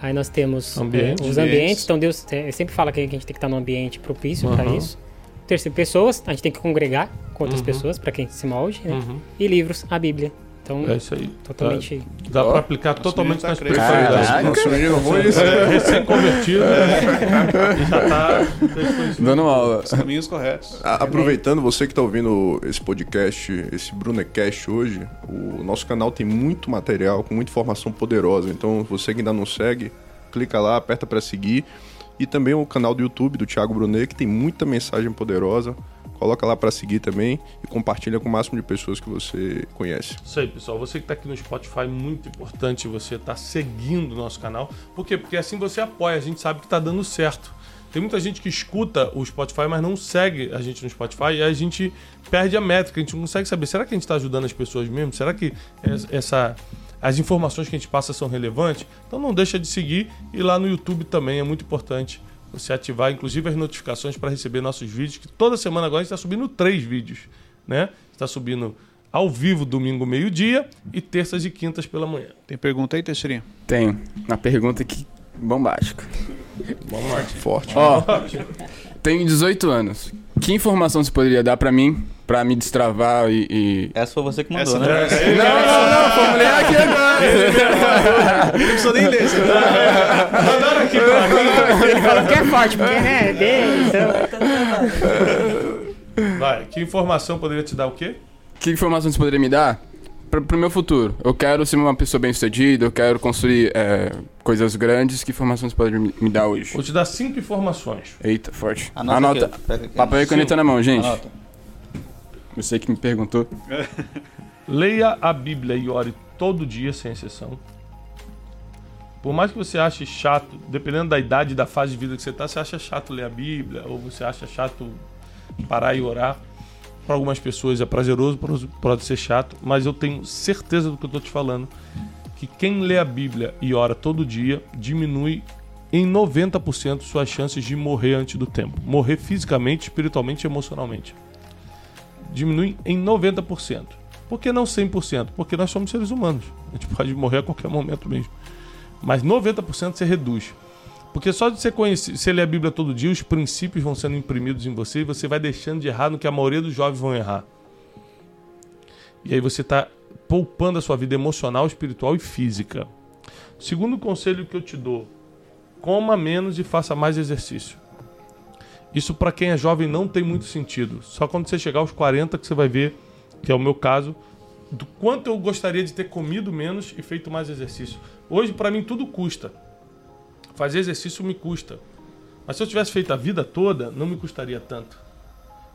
E: Aí nós temos
A: Ambiente.
E: é, os ambientes. Então Deus é, sempre fala que a gente tem que estar num ambiente propício para
A: Uhum.
E: isso. Terceiro, pessoas. A gente tem que congregar com outras
A: Uhum.
E: pessoas para quem se molde, né?
A: Uhum.
E: E livros, a Bíblia. Então,
A: É isso aí.
E: totalmente...
A: Dá
C: Ó,
A: pra aplicar totalmente
B: menino
A: nas
B: tá
A: prioridades.
G: Caraca.
C: Nosso menino Ruiz.
A: É, recém-convertido. e já tá.
G: Dando aula.
B: Os caminhos corretos.
C: A- Aproveitando, você que está ouvindo esse podcast, esse Brunecast hoje, o nosso canal tem muito material, com muita informação poderosa. Então, você que ainda não segue, clica lá, aperta para seguir. E também o canal do YouTube do Thiago Brunet, que tem muita mensagem poderosa. coloca lá para seguir também e compartilha com o máximo de pessoas que você conhece.
A: Isso aí, pessoal. Você que está aqui no Spotify, muito importante você estar tá seguindo o nosso canal. Por quê? Porque assim você apoia, a gente sabe que está dando certo. Tem muita gente que escuta o Spotify, mas não segue a gente no Spotify e a gente perde a métrica, a gente não consegue saber. Será que a gente está ajudando as pessoas mesmo? Será que essa, as informações que a gente passa são relevantes? Então não deixa de seguir e lá no YouTube também é muito importante você ativar, inclusive, as notificações para receber nossos vídeos, que toda semana agora a gente está subindo três vídeos, né? Está subindo ao vivo domingo meio-dia e terças e quintas pela manhã.
B: Tem pergunta aí, Teixeirinha?
G: Tem. Uma pergunta aqui bombástica.
C: Lá. Forte.
G: Ó, tenho 18 anos. Que informação você poderia dar pra mim, pra me destravar e... e...
D: Essa foi você que mandou,
B: Essa
D: né?
B: não
G: Não, não, não, formulei aqui agora.
B: Não precisou nem ler. Você
A: Mandaram aqui pra mim.
E: Ele falou que é forte, porque, né? Dele, então...
A: Vai, que informação poderia te dar o quê?
G: Que informação você poderia me dar pra, pro meu futuro? Eu quero ser uma pessoa bem-sucedida, eu quero construir é, coisas grandes. Que informação você poderia me, me dar hoje?
A: Vou te dar cinco informações.
G: Eita, forte.
D: Anota
G: Anota. Papel e caneta na mão, gente.
D: Anota.
G: Você que me perguntou. (laughs)
A: Leia a Bíblia e ore todo dia, sem exceção. Por mais que você ache chato, dependendo da idade e da fase de vida que você está, você acha chato ler a Bíblia, ou você acha chato parar e orar. Para algumas pessoas é prazeroso, para pode ser chato, mas eu tenho certeza do que eu estou te falando, que quem lê a Bíblia e ora todo dia diminui em 90% suas chances de morrer antes do tempo. Morrer fisicamente, espiritualmente e emocionalmente. Diminui em 90%. Por que não 100%? Porque nós somos seres humanos. A gente pode morrer a qualquer momento mesmo. Mas 90% você reduz. Porque só de você conhecer, ler a Bíblia todo dia, os princípios vão sendo imprimidos em você e você vai deixando de errar no que a maioria dos jovens vão errar. E aí você está poupando a sua vida emocional, espiritual e física. Segundo conselho que eu te dou: coma menos e faça mais exercício. Isso para quem é jovem não tem muito sentido. Só quando você chegar aos 40 que você vai ver, que é o meu caso, do quanto eu gostaria de ter comido menos e feito mais exercício. Hoje para mim tudo custa. Fazer exercício me custa. Mas se eu tivesse feito a vida toda, não me custaria tanto.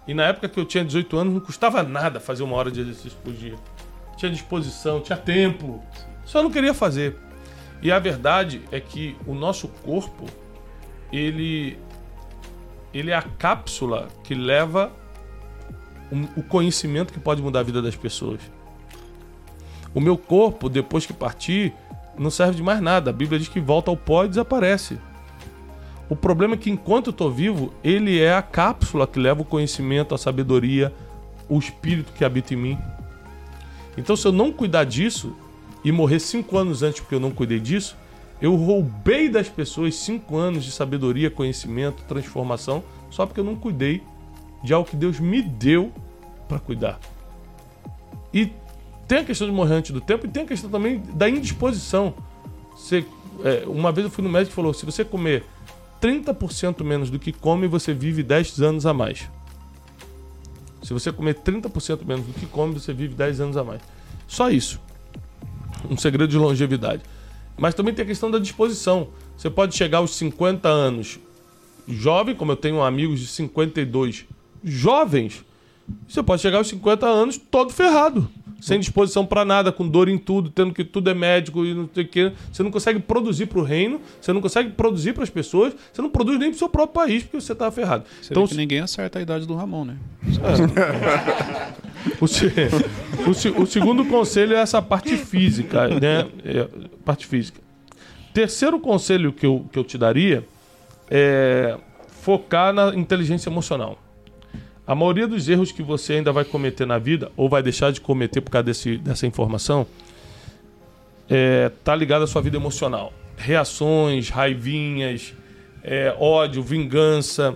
A: E na época que eu tinha 18 anos, não custava nada fazer uma hora de exercício por dia. Tinha disposição, tinha tempo. Só não queria fazer. E a verdade é que o nosso corpo, ele, ele é a cápsula que leva um- o conhecimento que pode mudar a vida das pessoas. O meu corpo, depois que partir, não serve de mais nada. A Bíblia diz que volta ao pó e desaparece. O problema é que enquanto eu estou vivo, ele é a cápsula que leva o conhecimento, a sabedoria, o espírito que habita em mim. Então, se eu não cuidar disso e morrer cinco anos antes porque eu não cuidei disso, eu roubei das pessoas cinco anos de sabedoria, conhecimento, transformação, só porque eu não cuidei de algo que Deus me deu para cuidar. E tem a questão de morrer antes do tempo e tem a questão também da indisposição. Você, é, uma vez eu fui no médico e falou: se você comer 30% menos do que come, você vive 10 anos a mais. Se você comer 30% menos do que come, você vive 10 anos a mais. Só isso. Um segredo de longevidade. Mas também tem a questão da disposição. Você pode chegar aos 50 anos jovem, como eu tenho amigos de 52 jovens. Você pode chegar aos 50 anos todo ferrado, sem disposição pra nada, com dor em tudo, tendo que tudo é médico e não sei o que. Você não consegue produzir pro reino, você não consegue produzir pras pessoas, você não produz nem pro seu próprio país, porque você tá ferrado.
B: Você
A: Então,
B: que ninguém acerta a idade do Ramon, né? (laughs)
A: o, se- o se- o segundo conselho é essa parte física, né? É, parte física. Terceiro conselho que eu, que eu te daria é focar na inteligência emocional. A maioria dos erros que você ainda vai cometer na vida, ou vai deixar de cometer por causa desse, dessa informação, é, tá ligado à sua vida emocional. Reações, raivinhas, é, ódio, vingança,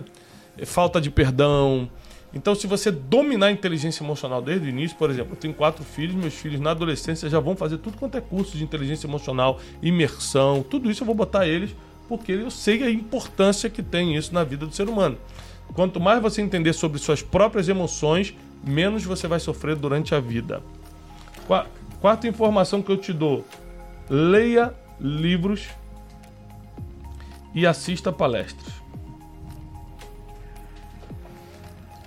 A: é, falta de perdão. Então, se você dominar a inteligência emocional desde o início, por exemplo, eu tenho quatro filhos, meus filhos na adolescência já vão fazer tudo quanto é curso de inteligência emocional, imersão, tudo isso eu vou botar eles, porque eu sei a importância que tem isso na vida do ser humano. Quanto mais você entender sobre suas próprias emoções, menos você vai sofrer durante a vida. Qua- Quarta informação que eu te dou: leia livros e assista palestras.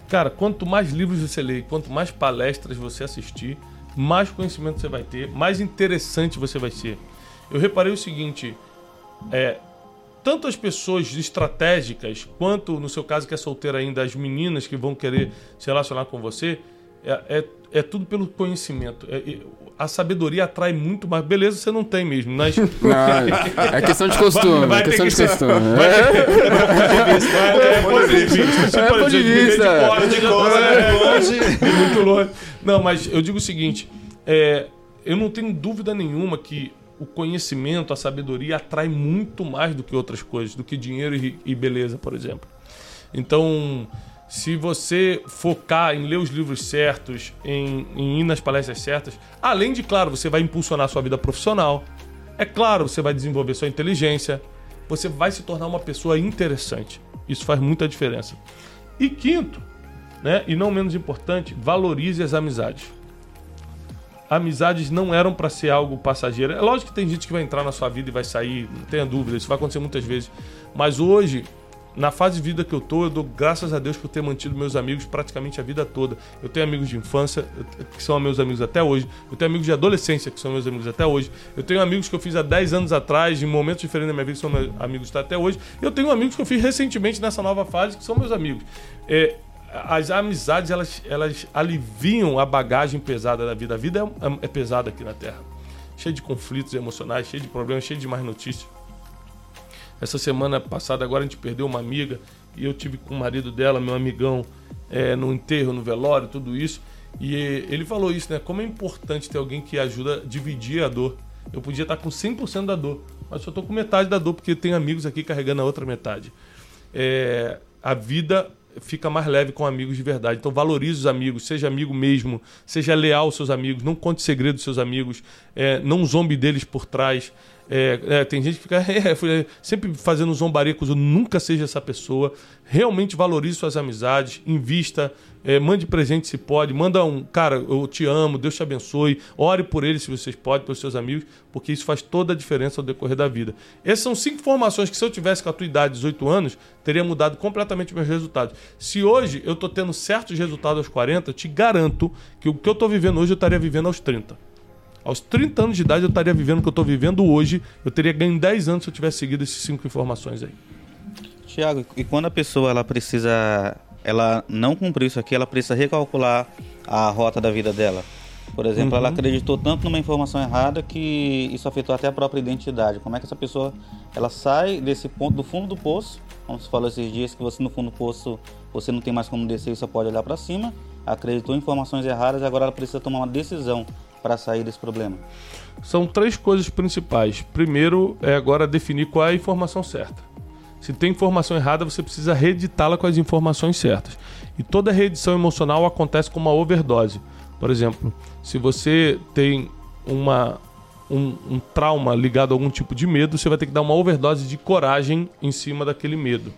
A: Cara, quanto mais livros você lê, quanto mais palestras você assistir, mais conhecimento você vai ter, mais interessante você vai ser. Eu reparei o seguinte: é, tanto as pessoas estratégicas, quanto, no seu caso que é solteira ainda, as meninas que vão querer se relacionar com você, é, é, é tudo pelo conhecimento. É, é, a sabedoria atrai muito mais. Beleza, você não tem mesmo, mas. (laughs)
G: Não, é questão de costume.
A: Vai (laughs)
G: é
A: ter
G: questão
A: que
G: de costume.
A: É, ponto de vista.
G: É, ponto de vista.
A: de é longe, de muito longe. Não, mas eu digo o seguinte: é, eu não tenho dúvida nenhuma que o conhecimento, a sabedoria atrai muito mais do que outras coisas, do que dinheiro e, e beleza, por exemplo. Então, se você focar em ler os livros certos, em, em ir nas palestras certas, além de, claro, você vai impulsionar a sua vida profissional, é claro, você vai desenvolver sua inteligência, você vai se tornar uma pessoa interessante. Isso faz muita diferença. E quinto, né, e não menos importante, valorize as amizades. Amizades não eram para ser algo passageiro. É lógico que tem gente que vai entrar na sua vida e vai sair, não tenha dúvida, isso vai acontecer muitas vezes. Mas hoje, na fase de vida que eu tô, eu dou graças a Deus por ter mantido meus amigos praticamente a vida toda. Eu tenho amigos de infância, que são meus amigos até hoje. Eu tenho amigos de adolescência, que são meus amigos até hoje. Eu tenho amigos que eu fiz há 10 anos atrás, em momentos diferentes da minha vida, que são meus amigos até hoje. Eu tenho amigos que eu fiz recentemente nessa nova fase, que são meus amigos. É, as amizades, elas, elas aliviam a bagagem pesada da vida. A vida é, é pesada aqui na Terra. Cheia de conflitos emocionais, cheia de problemas, cheia de mais notícias. Essa semana passada, agora a gente perdeu uma amiga e eu tive com o marido dela, meu amigão, é, no enterro, no velório, tudo isso. E ele falou isso, né? Como é importante ter alguém que ajuda a dividir a dor. Eu podia estar com 100% da dor, mas só estou com metade da dor porque tem amigos aqui carregando a outra metade. É, a vida fica mais leve com amigos de verdade. Então valorize os amigos, seja amigo mesmo, seja leal aos seus amigos, não conte segredos dos seus amigos, é, não zombe deles por trás. É, é, tem gente que fica (laughs) é, sempre fazendo zombaria com os. Nunca seja essa pessoa. Realmente valorize suas amizades, invista, é, mande presente se pode. Manda um, cara, eu te amo, Deus te abençoe. Ore por eles se vocês podem, pelos seus amigos, porque isso faz toda a diferença ao decorrer da vida. Essas são cinco informações que se eu tivesse com a tua idade, 18 anos, teria mudado completamente meus resultados. Se hoje eu tô tendo certos resultados aos 40, eu te garanto que o que eu tô vivendo hoje eu estaria vivendo aos 30. Aos 30 anos de idade eu estaria vivendo o que eu estou vivendo hoje. Eu teria ganho 10 anos se eu tivesse seguido essas cinco informações aí.
D: Tiago, e quando a pessoa ela precisa, ela não cumpriu isso aqui, ela precisa recalcular a rota da vida dela. Por exemplo, ela acreditou tanto numa informação errada que isso afetou até a própria identidade. Como é que essa pessoa ela sai desse ponto do fundo do poço, como você falou esses dias que você no fundo do poço você não tem mais como descer, só pode olhar para cima, acreditou em informações erradas e agora ela precisa tomar uma decisão para sair desse problema.
A: São três coisas principais. Primeiro é agora definir qual é a informação certa. Se tem informação errada, você precisa reeditá-la com as informações certas. E toda reedição emocional acontece com uma overdose. Por exemplo, se você tem uma, um, um trauma ligado a algum tipo de medo, você vai ter que dar uma overdose de coragem em cima daquele medo.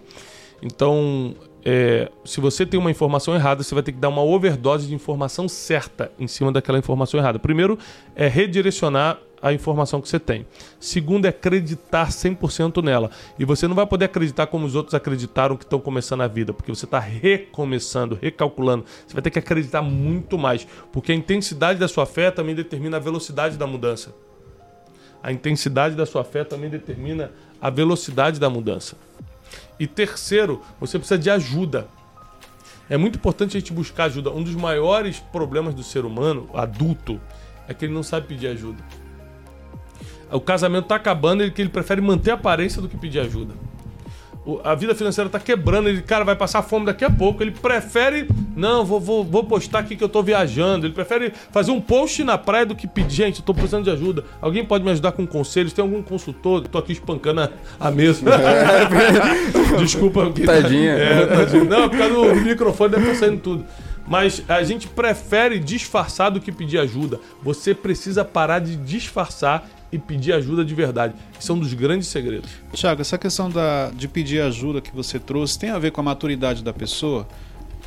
A: Então, é, se você tem uma informação errada, você vai ter que dar uma overdose de informação certa em cima daquela informação errada. Primeiro, é redirecionar a informação que você tem. Segundo, é acreditar 100% nela. E você não vai poder acreditar como os outros acreditaram que estão começando a vida, porque você está recomeçando, recalculando. Você vai ter que acreditar muito mais, porque a intensidade da sua fé também determina a velocidade da mudança. A intensidade da sua fé também determina a velocidade da mudança. E terceiro, você precisa de ajuda. É muito importante a gente buscar ajuda. Um dos maiores problemas do ser humano, adulto, é que ele não sabe pedir ajuda. O casamento tá acabando e que ele prefere manter a aparência do que pedir ajuda. A vida financeira tá quebrando, ele, cara, vai passar fome daqui a pouco. Ele prefere, não, vou, vou, vou postar aqui que eu tô viajando. Ele prefere fazer um post na praia do que pedir, gente, eu tô precisando de ajuda. Alguém pode me ajudar com conselhos? Tem algum consultor? Tô aqui espancando a, a mesa. (laughs) Desculpa.
G: Tadinha.
A: É, tadinho. Não, por causa do microfone deve estar saindo tudo. Mas a gente prefere disfarçar do que pedir ajuda. Você precisa parar de disfarçar e pedir ajuda de verdade. Isso é um dos grandes segredos.
B: Tiago, essa questão da, de pedir ajuda que você trouxe tem a ver com a maturidade da pessoa?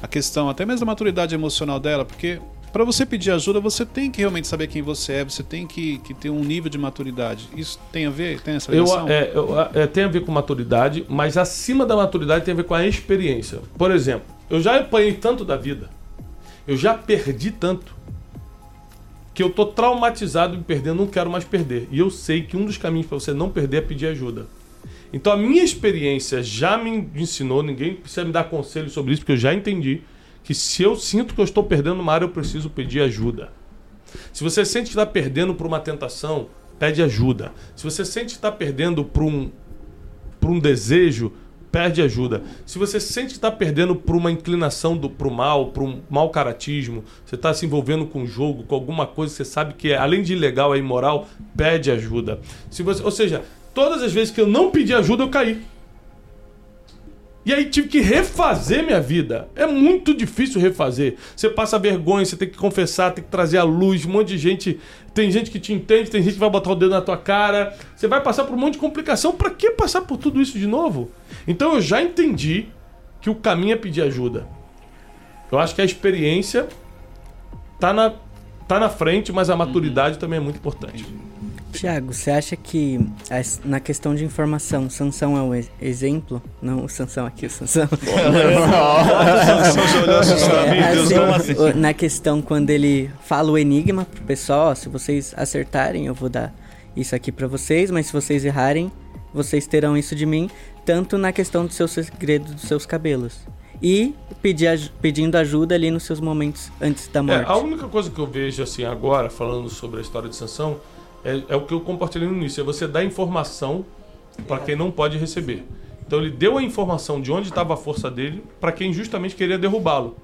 B: A questão, até mesmo da maturidade emocional dela, porque para você pedir ajuda, você tem que realmente saber quem você é, você tem que, que ter um nível de maturidade. Isso tem a ver? Tem essa
A: Eu,
B: relação?
A: é, eu- é, tem a ver com maturidade, mas acima da maturidade tem a ver com a experiência. Por exemplo, Eu já apanhei tanto da vida. Eu já perdi tanto. Que eu tô traumatizado em perder, não quero mais perder. E eu sei que um dos caminhos para você não perder é pedir ajuda. Então a minha experiência já me ensinou, ninguém precisa me dar conselho sobre isso, porque eu já entendi que se eu sinto que eu estou perdendo uma área, eu preciso pedir ajuda. Se você sente que está perdendo por uma tentação, pede ajuda. Se você sente que está perdendo por um, por um desejo, pede ajuda. Se você sente que está perdendo por uma inclinação para o mal, por um mau caratismo, você está se envolvendo com jogo, com alguma coisa que você sabe que é, além de ilegal é imoral, pede ajuda. Se você, ou seja, todas as vezes que eu não pedi ajuda, eu caí. E aí tive que refazer minha vida. É muito difícil refazer. Você passa vergonha, você tem que confessar, tem que trazer a luz, um monte de gente. Tem gente que te entende, tem gente que vai botar o dedo na tua cara. Você vai passar por um monte de complicação. Para que passar por tudo isso de novo? Então eu já entendi que o caminho é pedir ajuda. Eu acho que a experiência tá na, tá na frente, mas a maturidade também é muito importante.
F: Tiago, você acha que na questão de informação, Sansão é um ex- exemplo? Não o Sansão aqui, o Sansão. (laughs) É, assim, na questão quando ele fala o enigma pro pessoal, ó, se vocês acertarem, eu vou dar isso aqui pra vocês, mas se vocês errarem, vocês terão isso de mim, tanto na questão do seu segredo dos seus cabelos. E pedir, pedindo ajuda ali nos seus momentos antes da
A: É,
F: morte.
A: a única coisa que eu vejo assim agora, falando sobre a história de Sansão, é, é o que eu compartilhei no início, é você dar informação para quem não pode receber. Então ele deu a informação de onde estava a força dele para quem justamente queria derrubá-lo.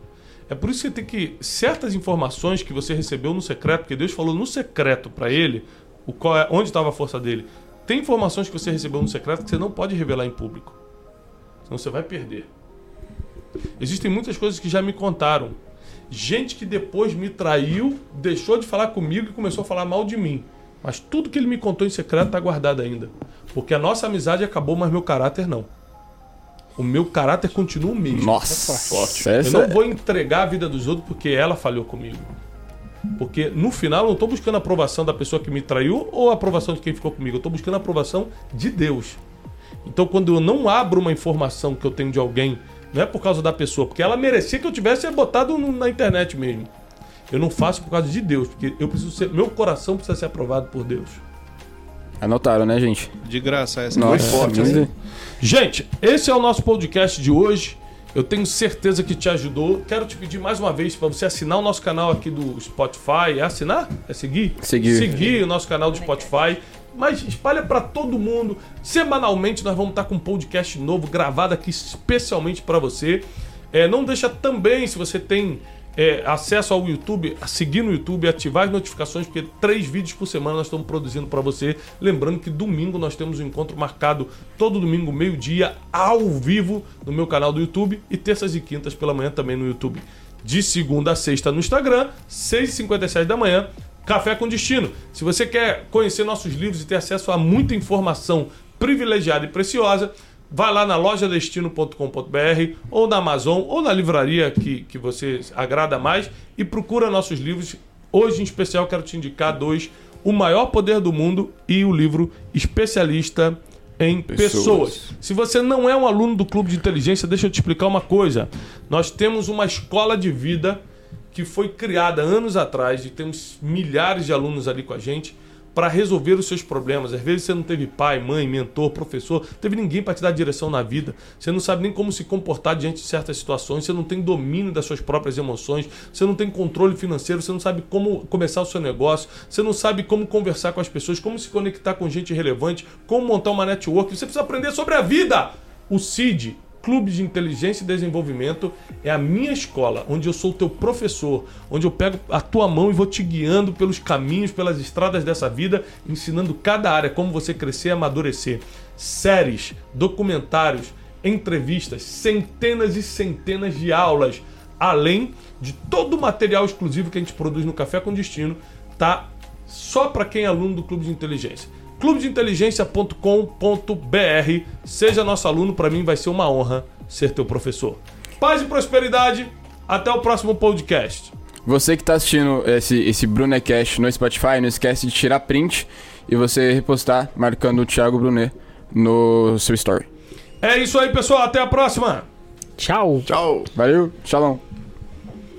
A: É por isso que tem que certas informações que você recebeu no secreto, porque Deus falou no secreto para ele, o qual é, onde estava a força dele. Tem informações que você recebeu no secreto que você não pode revelar em público. Senão você vai perder. Existem muitas coisas que já me contaram. Gente que depois me traiu, deixou de falar comigo e começou a falar mal de mim. Mas tudo que ele me contou em secreto está guardado ainda. Porque a nossa amizade acabou, mas meu caráter não. O meu caráter continua o mesmo.
G: Nossa.
A: Eu
G: Essa
A: não vou entregar a vida dos outros porque ela falhou comigo. Porque no final eu não estou buscando a aprovação da pessoa que me traiu ou a aprovação de quem ficou comigo. Eu estou buscando a aprovação de Deus. Então quando eu não abro uma informação que eu tenho de alguém, não é por causa da pessoa, porque ela merecia que eu tivesse botado na internet mesmo. Eu não faço por causa de Deus, porque eu preciso ser, meu coração precisa ser aprovado por Deus.
G: Anotaram, né, gente?
B: De graça essa.
G: Nossa,
C: forte,
G: mas-
A: Gente, esse é o nosso podcast de hoje. Eu tenho certeza que te ajudou. Quero te pedir mais uma vez para você assinar o nosso canal aqui do Spotify. É assinar? É seguir?
G: Seguir.
A: Seguir o nosso canal do Spotify. Mas espalha para todo mundo. Semanalmente nós vamos estar com um podcast novo gravado aqui especialmente para você. É, não deixa também, se você tem é, acesso ao YouTube, seguir no YouTube, ativar as notificações, porque três vídeos por semana nós estamos produzindo para você. Lembrando que domingo nós temos um encontro marcado todo domingo, meio-dia, ao vivo, no meu canal do YouTube, e terças e quintas pela manhã também no YouTube. De segunda a sexta no Instagram, 6h57 da manhã, Café com Destino. Se você quer conhecer nossos livros e ter acesso a muita informação privilegiada e preciosa, vai lá na lojadestino.com.br ou na Amazon ou na livraria que, que você agrada mais e procura nossos livros. Hoje, em especial, quero te indicar dois: O Maior Poder do Mundo e o livro Especialista em
C: Pessoas.
A: pessoas. Se você não é um aluno do Clube de Inteligência, deixa eu te explicar uma coisa. Nós temos uma escola de vida que foi criada anos atrás e temos milhares de alunos ali com a gente para resolver os seus problemas. Às vezes você não teve pai, mãe, mentor, professor, teve ninguém para te dar direção na vida. Você não sabe nem como se comportar diante de certas situações, você não tem domínio das suas próprias emoções, você não tem controle financeiro, você não sabe como começar o seu negócio, você não sabe como conversar com as pessoas, como se conectar com gente relevante, como montar uma network. Você precisa aprender sobre a vida. O CID, Clube de Inteligência e Desenvolvimento é a minha escola, onde eu sou o teu professor, onde eu pego a tua mão e vou te guiando pelos caminhos, pelas estradas dessa vida, ensinando cada área como você crescer e amadurecer. Séries, documentários, entrevistas, centenas e centenas de aulas, além de todo o material exclusivo que a gente produz no Café com Destino, tá só para quem é aluno do Clube de Inteligência clubedeinteligência.com.br. Seja nosso aluno, para mim vai ser uma honra ser teu professor. Paz e prosperidade. Até o próximo podcast.
G: Você que tá assistindo esse, esse Brunecast no Spotify, não esquece de tirar print e você repostar marcando o Thiago Brunet no seu story.
A: É isso aí, pessoal. Até a próxima.
E: Tchau!
C: Tchau!
G: Valeu, shalom.